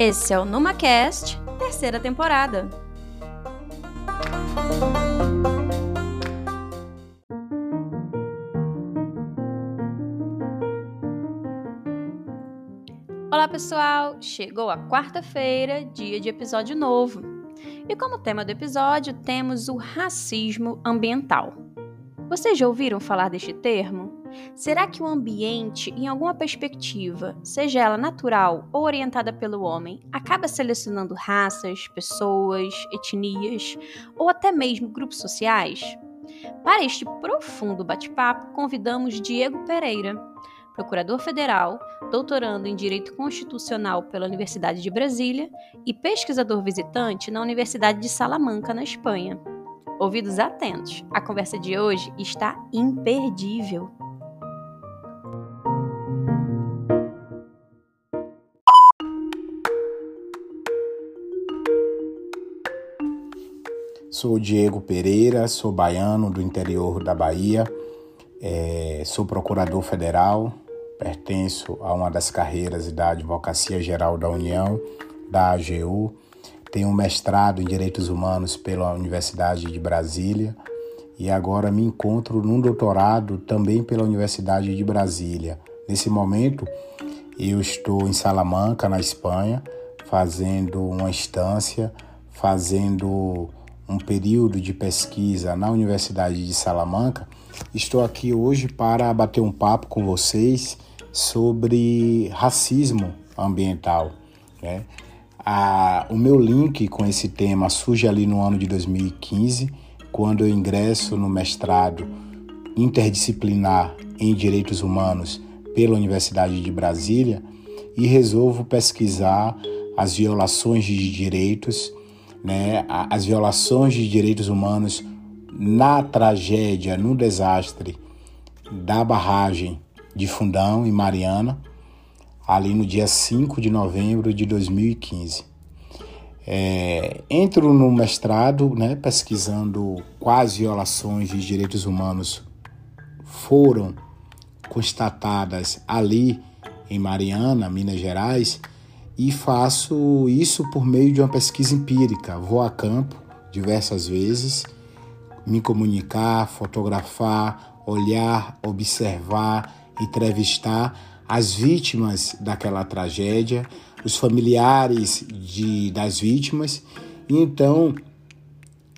Esse é o NumaCast, terceira temporada. Olá pessoal, chegou a quarta-feira, dia de episódio novo. E como tema do episódio, temos o racismo ambiental. Vocês já ouviram falar deste termo? Será que o ambiente, em alguma perspectiva, seja ela natural ou orientada pelo homem, acaba selecionando raças, pessoas, etnias ou até mesmo grupos sociais? Para este profundo bate-papo, convidamos Diego Pereira, procurador federal, doutorando em Direito Constitucional pela Universidade de Brasília e pesquisador visitante na Universidade de Salamanca, na Espanha. Ouvidos atentos, a conversa de hoje está imperdível. Sou Diego Pereira, sou baiano do interior da Bahia, é, sou procurador federal, pertenço a uma das carreiras da Advocacia Geral da União, da AGU, tenho um mestrado em Direitos Humanos pela Universidade de Brasília e agora me encontro num doutorado também pela Universidade de Brasília. Nesse momento, eu estou em Salamanca, na Espanha, fazendo uma instância, fazendo um período de pesquisa na Universidade de Salamanca, estou aqui hoje para bater um papo com vocês sobre racismo ambiental. Né? A, o meu link com esse tema surge ali no ano de 2015, quando eu ingresso no mestrado interdisciplinar em Direitos Humanos pela Universidade de Brasília e resolvo pesquisar as violações de direitos né, as violações de direitos humanos na tragédia, no desastre da barragem de Fundão e Mariana, ali no dia 5 de novembro de 2015. É, entro no mestrado, né, pesquisando quais violações de direitos humanos foram constatadas ali em Mariana, Minas Gerais, e faço isso por meio de uma pesquisa empírica. Vou a campo diversas vezes, me comunicar, fotografar, olhar, observar, entrevistar as vítimas daquela tragédia, os familiares de, das vítimas. E então,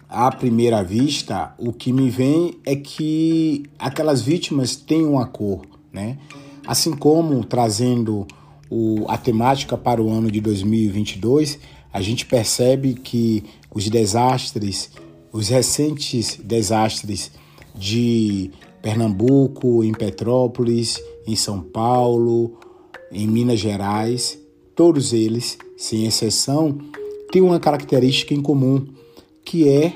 à primeira vista, o que me vem é que aquelas vítimas têm uma cor, né? Assim como trazendo o, a temática para o ano de 2022, a gente percebe que os desastres, os recentes desastres de Pernambuco, em Petrópolis, em São Paulo, em Minas Gerais, todos eles, sem exceção, têm uma característica em comum, que é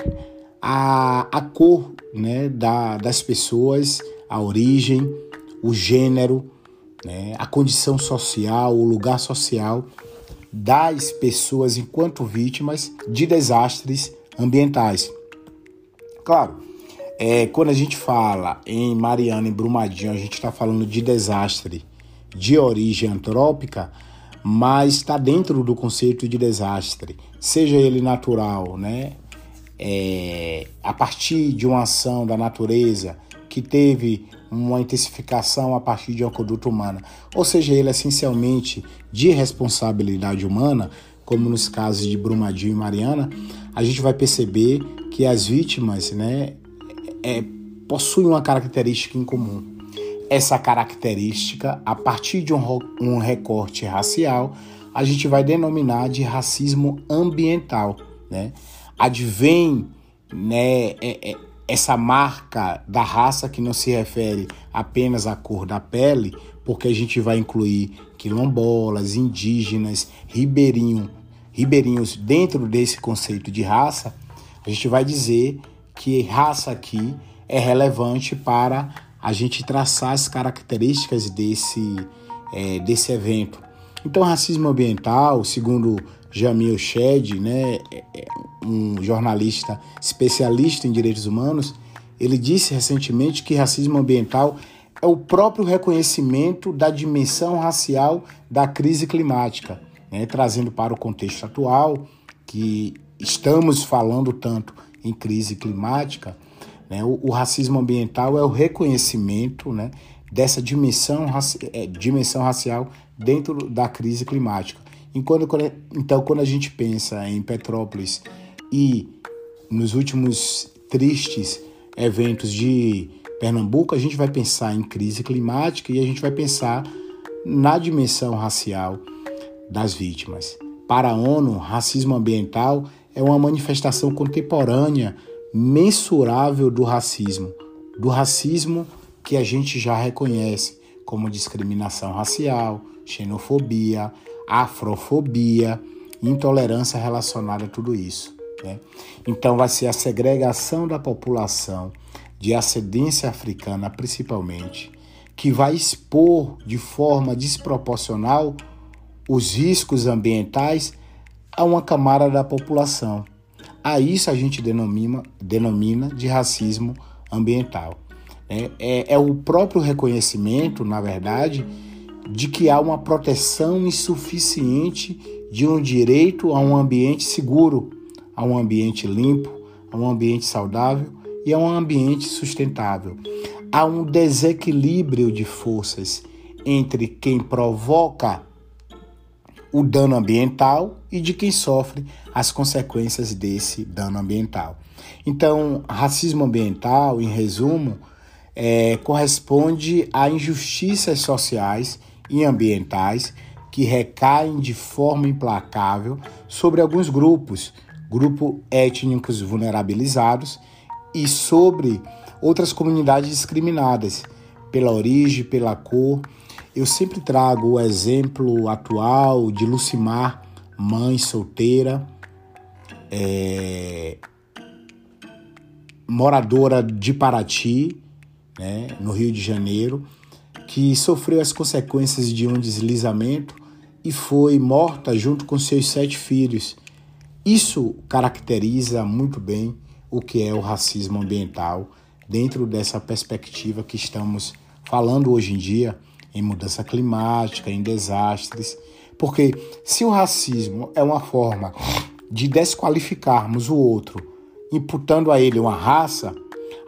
a, a cor né, da, das pessoas, a origem, o gênero, né, a condição social, o lugar social das pessoas enquanto vítimas de desastres ambientais. Claro, é, quando a gente fala em Mariana e Brumadinho, a gente está falando de desastre de origem antrópica, mas está dentro do conceito de desastre, seja ele natural, né? É, a partir de uma ação da natureza que teve uma intensificação a partir de uma conduta humana, ou seja, ele é essencialmente de responsabilidade humana, como nos casos de Brumadinho e Mariana, a gente vai perceber que as vítimas né, é, possuem uma característica em comum. Essa característica, a partir de um, um recorte racial, a gente vai denominar de racismo ambiental. Né? Advém né, é, é, essa marca da raça que não se refere apenas à cor da pele, porque a gente vai incluir quilombolas, indígenas, ribeirinho, ribeirinhos dentro desse conceito de raça, a gente vai dizer que raça aqui é relevante para a gente traçar as características desse, é, desse evento. Então, racismo ambiental, segundo Jamil Shed, né, é, é um jornalista especialista em direitos humanos, ele disse recentemente que racismo ambiental é o próprio reconhecimento da dimensão racial da crise climática. né, trazendo para o contexto atual, que estamos falando tanto em crise climática, né, o, o, racismo ambiental é o reconhecimento né, dessa dimensão, é, dimensão racial dentro da crise climática. Então, quando a gente pensa em Petrópolis e nos últimos tristes eventos de Pernambuco, a gente vai pensar em crise climática e a gente vai pensar na dimensão racial das vítimas. Para a ONU, racismo ambiental é uma manifestação contemporânea mensurável do racismo, do racismo que a gente já reconhece como discriminação racial, xenofobia, afrofobia, intolerância relacionada a tudo isso. Né? Então, vai ser a segregação da população de ascendência africana, principalmente, que vai expor de forma desproporcional os riscos ambientais a uma camada da população. A isso a gente denomina, denomina de racismo ambiental. É, é, é o próprio reconhecimento, na verdade, de que há uma proteção insuficiente de um direito a um ambiente seguro, a um ambiente limpo, a um ambiente saudável e a um ambiente sustentável. Há um desequilíbrio de forças entre quem provoca o dano ambiental e de quem sofre as consequências desse dano ambiental. Então, racismo ambiental, em resumo, é, corresponde a injustiças sociais e ambientais que recaem de forma implacável sobre alguns grupos, grupos étnicos vulnerabilizados e sobre outras comunidades discriminadas pela origem, pela cor. Eu sempre trago o exemplo atual de Lucimar, mãe solteira, é, moradora de Paraty, né, no Rio de Janeiro, que sofreu as consequências de um deslizamento e foi morta junto com seus sete filhos. Isso caracteriza muito bem o que é o racismo ambiental dentro dessa perspectiva que estamos falando hoje em dia em mudança climática, em desastres. Porque se o racismo é uma forma de desqualificarmos o outro, imputando a ele uma raça,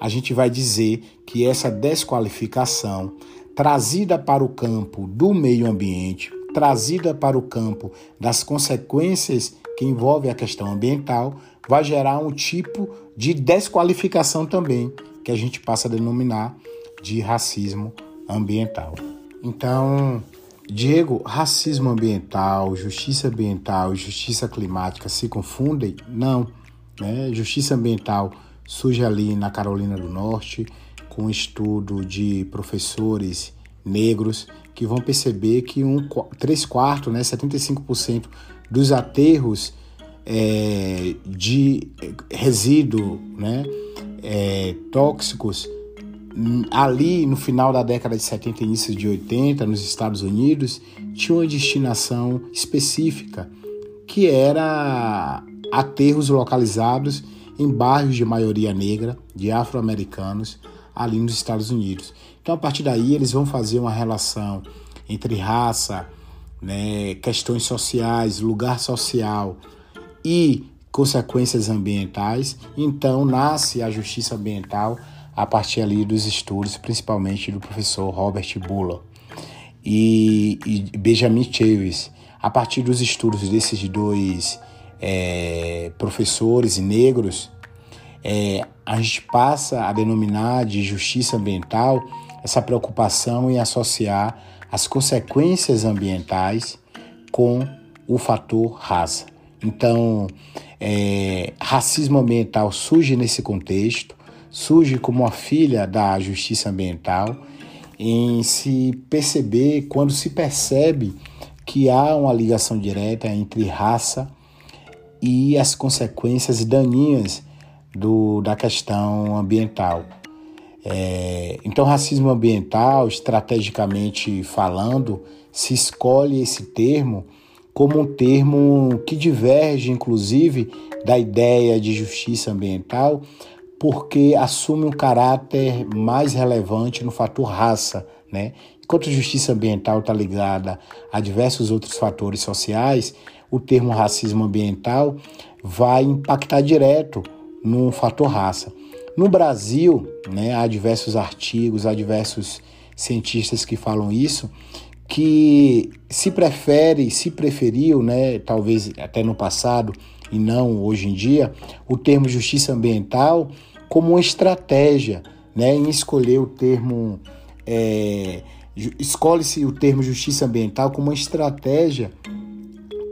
a gente vai dizer que essa desqualificação, trazida para o campo do meio ambiente, trazida para o campo das consequências que envolvem a questão ambiental, vai gerar um tipo de desqualificação também, que a gente passa a denominar de racismo ambiental. Então, Diego, racismo ambiental, justiça ambiental e justiça climática se confundem? Não. Né? Justiça ambiental surge ali na Carolina do Norte, com estudo de professores negros que vão perceber que um, 3 quartos, né, 75% dos aterros é, de resíduo né, é, tóxicos ali no final da década de 70 e início de 80, nos Estados Unidos, tinha uma destinação específica, que era aterros localizados em bairros de maioria negra, de afro-americanos, ali nos Estados Unidos. Então, a partir daí, eles vão fazer uma relação entre raça, né, questões sociais, lugar social e consequências ambientais. Então, nasce a justiça ambiental a partir ali dos estudos, principalmente do professor Robert Buller e, e Benjamin Chaves. A partir dos estudos desses dois é, professores negros, é, a gente passa a denominar de justiça ambiental essa preocupação em associar as consequências ambientais com o fator raça. Então, é, racismo ambiental surge nesse contexto, surge como a filha da justiça ambiental, em se perceber, quando se percebe que há uma ligação direta entre raça e as consequências daninhas do, da questão ambiental. É, então, racismo ambiental, estrategicamente falando, se escolhe esse termo como um termo que diverge, inclusive, da ideia de justiça ambiental, porque assume um caráter mais relevante no fator raça, né? Enquanto justiça ambiental está ligada a diversos outros fatores sociais, o termo racismo ambiental vai impactar direto no fator raça. No Brasil, né, há diversos artigos, há diversos cientistas que falam isso, que se prefere, se preferiu, né, talvez até no passado e não hoje em dia, o termo justiça ambiental como uma estratégia, né, em escolher o termo é, escolhe-se o termo justiça ambiental como uma estratégia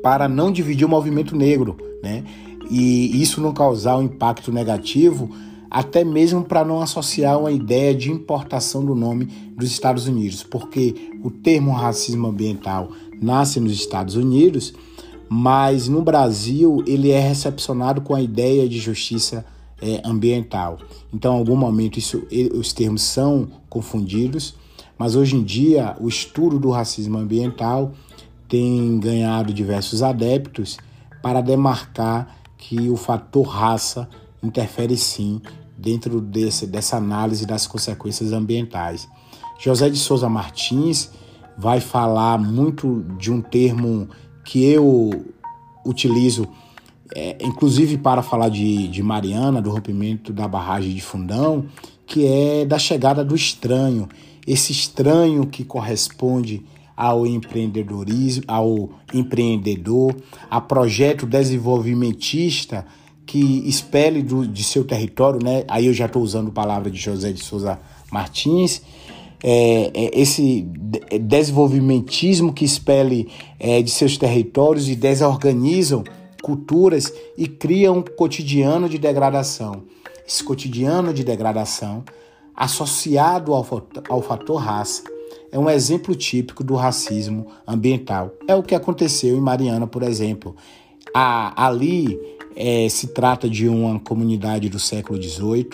para não dividir o movimento negro, né? E isso não causar um impacto negativo, até mesmo para não associar uma ideia de importação do nome dos Estados Unidos, porque o termo racismo ambiental nasce nos Estados Unidos, mas no Brasil ele é recepcionado com a ideia de justiça é, ambiental. Então, em algum momento, isso, os termos são confundidos, mas hoje em dia o estudo do racismo ambiental tem ganhado diversos adeptos para demarcar que o fator raça interfere sim dentro desse, dessa análise das consequências ambientais. José de Souza Martins vai falar muito de um termo que eu utilizo, é, inclusive para falar de, de Mariana, do rompimento da barragem de Fundão, que é da chegada do estranho. Esse estranho que corresponde ao empreendedorismo, ao empreendedor, a projeto desenvolvimentista que espelhe do, de seu território, né? Aí eu já estou usando a palavra de José de Souza Martins, é, é, esse desenvolvimentismo que espelhe é, de seus territórios e desorganizam culturas e criam um cotidiano de degradação. Esse cotidiano de degradação, associado ao, ao fator raça, é um exemplo típico do racismo ambiental. É o que aconteceu em Mariana, por exemplo. A, ali é, se trata de uma comunidade do século XVIII,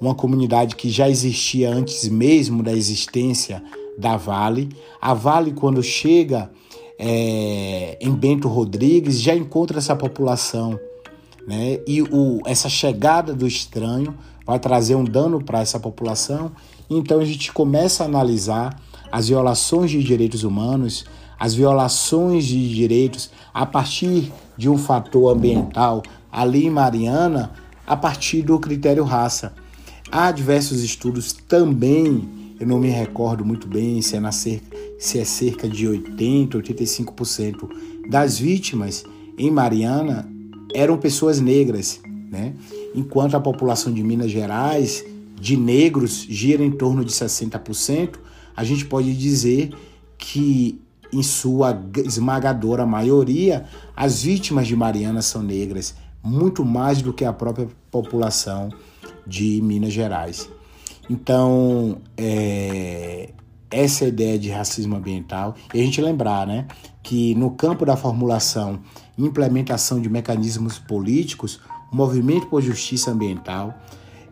uma comunidade que já existia antes mesmo da existência da Vale. A Vale, quando chega é, em Bento Rodrigues, já encontra essa população. Né? E o, essa chegada do estranho vai trazer um dano para essa população. Então a gente começa a analisar as violações de direitos humanos, as violações de direitos a partir de um fator ambiental ali em Mariana, a partir do critério raça. Há diversos estudos também, eu não me recordo muito bem se é, na cerca, se é cerca de 80, 85% das vítimas em Mariana eram pessoas negras, né? enquanto a população de Minas Gerais de negros gira em torno de 60%, a gente pode dizer que, em sua esmagadora maioria, as vítimas de Mariana são negras, muito mais do que a própria população de Minas Gerais. Então, é, essa é ideia de racismo ambiental. E a gente lembrar né, que no campo da formulação e implementação de mecanismos políticos, o movimento por justiça ambiental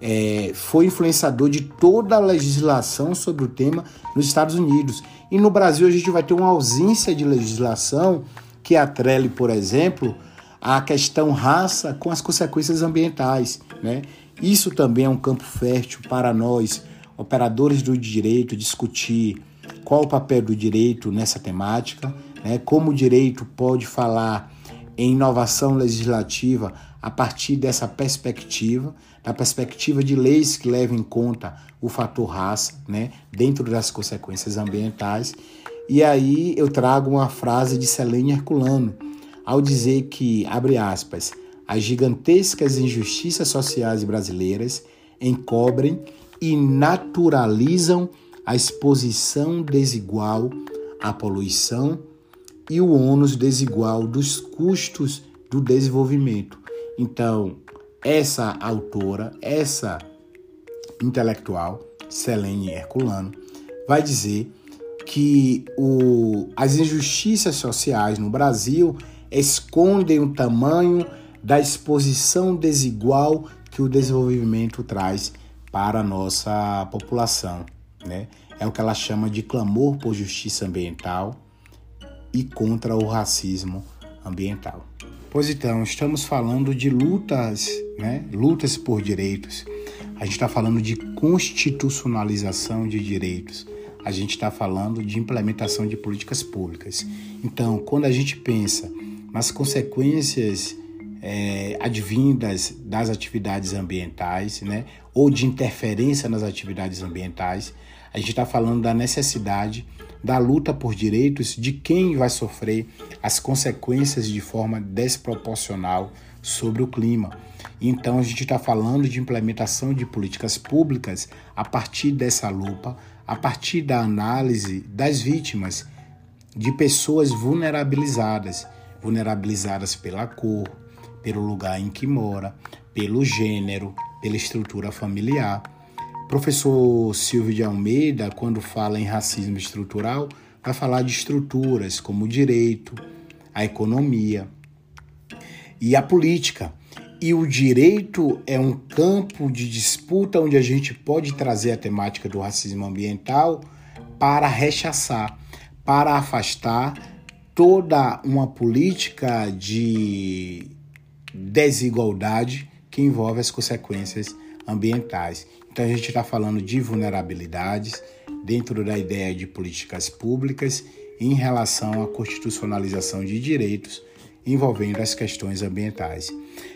é, foi influenciador de toda a legislação sobre o tema nos Estados Unidos. E no Brasil a gente vai ter uma ausência de legislação que atrele, por exemplo, a questão raça com as consequências ambientais. Né? Isso também é um campo fértil para nós, operadores do direito, discutir qual o papel do direito nessa temática, né? como o direito pode falar em inovação legislativa a partir dessa perspectiva, da perspectiva de leis que levem em conta o fator raça, né, dentro das consequências ambientais. E aí eu trago uma frase de Selene Herculano, ao dizer que, abre aspas, as gigantescas injustiças sociais brasileiras encobrem e naturalizam a exposição desigual à poluição e o ônus desigual dos custos do desenvolvimento, então, essa autora, essa intelectual, Selene Herculano, vai dizer que o, as injustiças sociais no Brasil escondem o tamanho da exposição desigual que o desenvolvimento traz para a nossa população. Né? É o que ela chama de clamor por justiça ambiental e contra o racismo ambiental. Pois então, estamos falando de lutas, né? lutas por direitos. a gente está falando de constitucionalização de direitos, a gente está falando de implementação de políticas públicas. Então, quando a gente pensa nas consequências é, advindas das atividades ambientais, né, ou de interferência nas atividades ambientais, a gente está falando da necessidade da luta por direitos de quem vai sofrer as consequências de forma desproporcional sobre o clima. Então, a gente está falando de implementação de políticas públicas a partir dessa lupa, a partir da análise das vítimas, de pessoas vulnerabilizadas vulnerabilizadas pela cor, pelo lugar em que mora, pelo gênero, pela estrutura familiar. Professor Silvio de Almeida, quando fala em racismo estrutural, vai falar de estruturas como o direito, a economia e a política. E o direito é um campo de disputa onde a gente pode trazer a temática do racismo ambiental para rechaçar, para afastar toda uma política de desigualdade que envolve as consequências ambientais. Então a gente está falando de vulnerabilidades dentro da ideia de políticas públicas em relação à constitucionalização de direitos envolvendo as questões ambientais.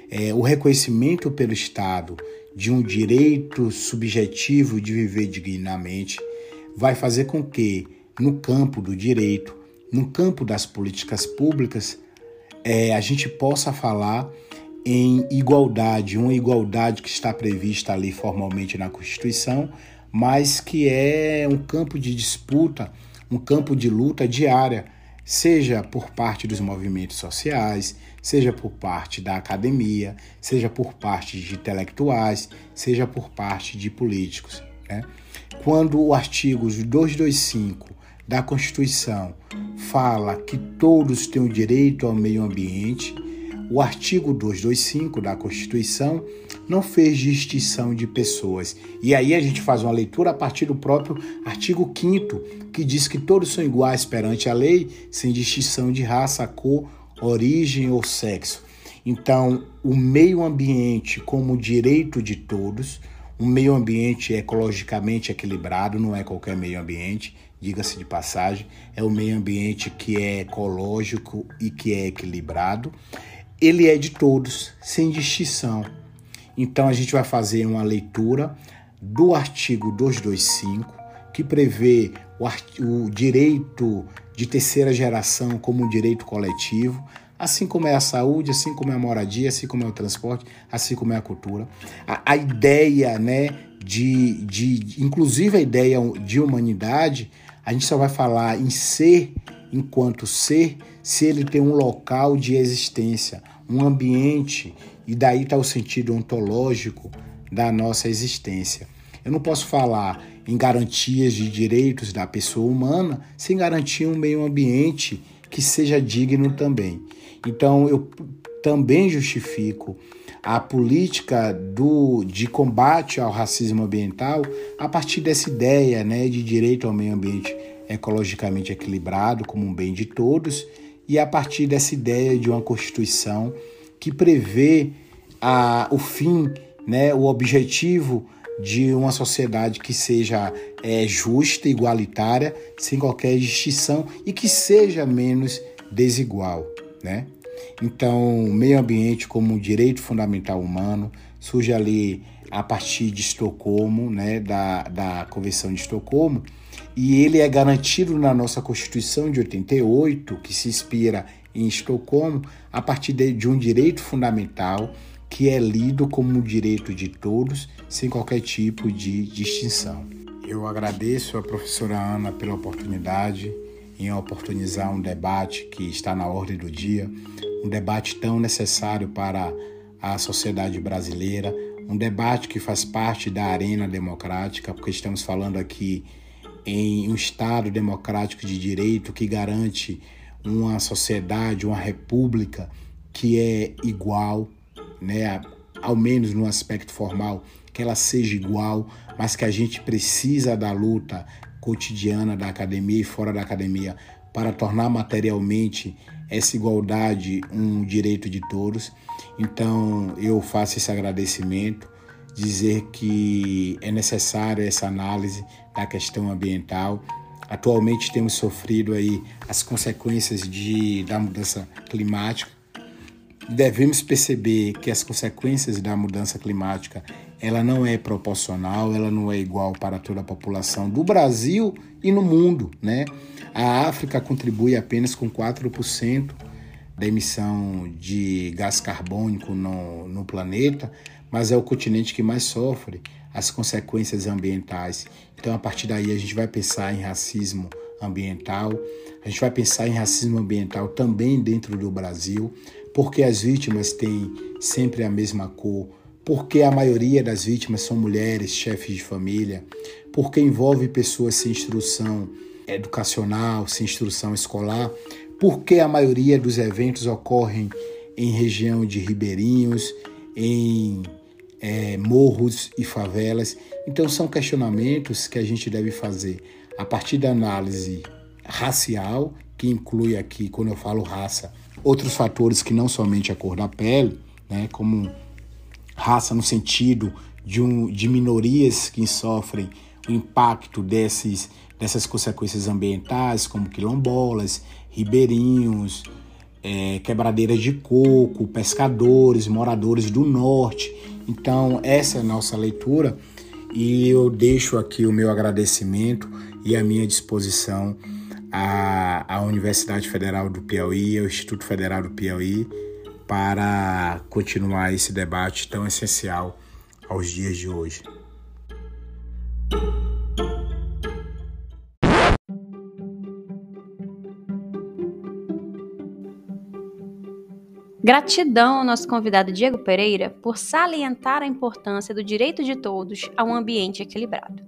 É, o reconhecimento pelo Estado de um direito subjetivo de viver dignamente vai fazer com que, no campo do direito, no campo das políticas públicas, é, a gente possa falar em igualdade, uma igualdade que está prevista ali formalmente na Constituição, mas que é um campo de disputa, um campo de luta diária, seja por parte dos movimentos sociais, seja por parte da academia, seja por parte de intelectuais, seja por parte de políticos. Né? Quando o artigo 225 da Constituição fala que todos têm o direito ao meio ambiente, o artigo 225 da Constituição não fez distinção de pessoas. E aí a gente faz uma leitura a partir do próprio artigo 5 que diz que todos são iguais perante a lei, sem distinção de raça, cor, origem ou sexo. Então, o meio ambiente como direito de todos, um meio ambiente ecologicamente equilibrado, não é qualquer meio ambiente, diga-se de passagem, é o meio ambiente que é ecológico e que é equilibrado. Ele é de todos, sem distinção. Então a gente vai fazer uma leitura do artigo 225, que prevê o, o direito de terceira geração como um direito coletivo, assim como é a saúde, assim como é a moradia, assim como é o transporte, assim como é a cultura. A, a ideia, né, de, de, inclusive a ideia de humanidade, a gente só vai falar em ser enquanto ser se ele tem um local de existência, um ambiente, e daí está o sentido ontológico da nossa existência. Eu não posso falar em garantias de direitos da pessoa humana sem garantir um meio ambiente que seja digno também. Então eu também justifico a política do, de combate ao racismo ambiental a partir dessa ideia né, de direito ao meio ambiente ecologicamente equilibrado como um bem de todos e a partir dessa ideia de uma Constituição que prevê a, o fim, né, o objetivo de uma sociedade que seja é, justa, igualitária, sem qualquer distinção e que seja menos desigual, né? Então, o meio ambiente como um direito fundamental humano surge ali a partir de Estocolmo, né, da, da Convenção de Estocolmo, e ele é garantido na nossa Constituição de 88, que se inspira em Estocolmo, a partir de, um direito fundamental que é lido como um direito de todos, sem qualquer tipo de distinção. Eu agradeço a professora Ana pela oportunidade em oportunizar um debate que está na ordem do dia, um debate tão necessário para a sociedade brasileira, um debate que faz parte da arena democrática, porque estamos falando aqui em um Estado democrático de direito que garante uma sociedade, uma república que é igual, né, ao menos no aspecto formal, que ela seja igual, mas que a gente precisa da luta cotidiana da academia e fora da academia para tornar materialmente essa igualdade um direito de todos. Então eu faço esse agradecimento dizer que é necessária essa análise da questão ambiental. Atualmente temos sofrido aí as consequências de, da mudança climática. Devemos perceber que as consequências da mudança climática ela não é proporcional, ela não é igual para toda a população do Brasil e no mundo, né? A África contribui apenas com 4% da emissão de gás carbônico no, no planeta, mas é o continente que mais sofre as consequências ambientais. Então, a partir daí, a gente vai pensar em racismo ambiental, a gente vai pensar em racismo ambiental também dentro do Brasil, porque as vítimas têm sempre a mesma cor, porque a maioria das vítimas são mulheres, chefes de família, porque envolve pessoas sem instrução educacional, sem instrução escolar, porque a maioria dos eventos ocorrem em região de ribeirinhos, em é, morros e favelas. Então, são questionamentos que a gente deve fazer a partir da análise racial, que inclui aqui, quando eu falo raça, outros fatores que não somente a cor da pele, né, como raça no sentido de, um, de minorias que sofrem o impacto desses, dessas consequências ambientais, como quilombolas, ribeirinhos, é, quebradeiras de coco, pescadores, moradores do norte. Então, essa é a nossa leitura e eu deixo aqui o meu agradecimento e a minha disposição à, à Universidade Federal do Piauí, ao Instituto Federal do Piauí, para continuar esse debate tão essencial aos dias de hoje. Gratidão ao nosso convidado Diego Pereira por salientar a importância do direito de todos a um ambiente equilibrado.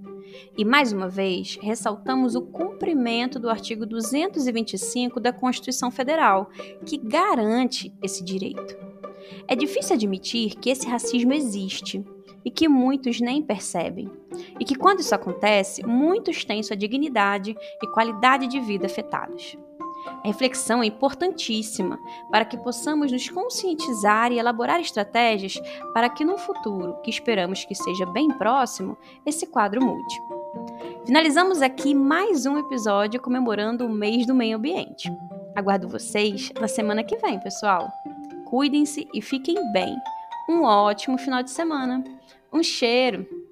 E mais uma vez, ressaltamos o cumprimento do artigo 225 da Constituição Federal, que garante esse direito. É difícil admitir que esse racismo existe e que muitos nem percebem, e que quando isso acontece, muitos têm sua dignidade e qualidade de vida afetados. A reflexão é importantíssima para que possamos nos conscientizar e elaborar estratégias para que no futuro, que esperamos que seja bem próximo, esse quadro mude. Finalizamos aqui mais um episódio comemorando o mês do meio ambiente. Aguardo vocês na semana que vem, pessoal. Cuidem-se e fiquem bem. Um ótimo final de semana. Um cheiro!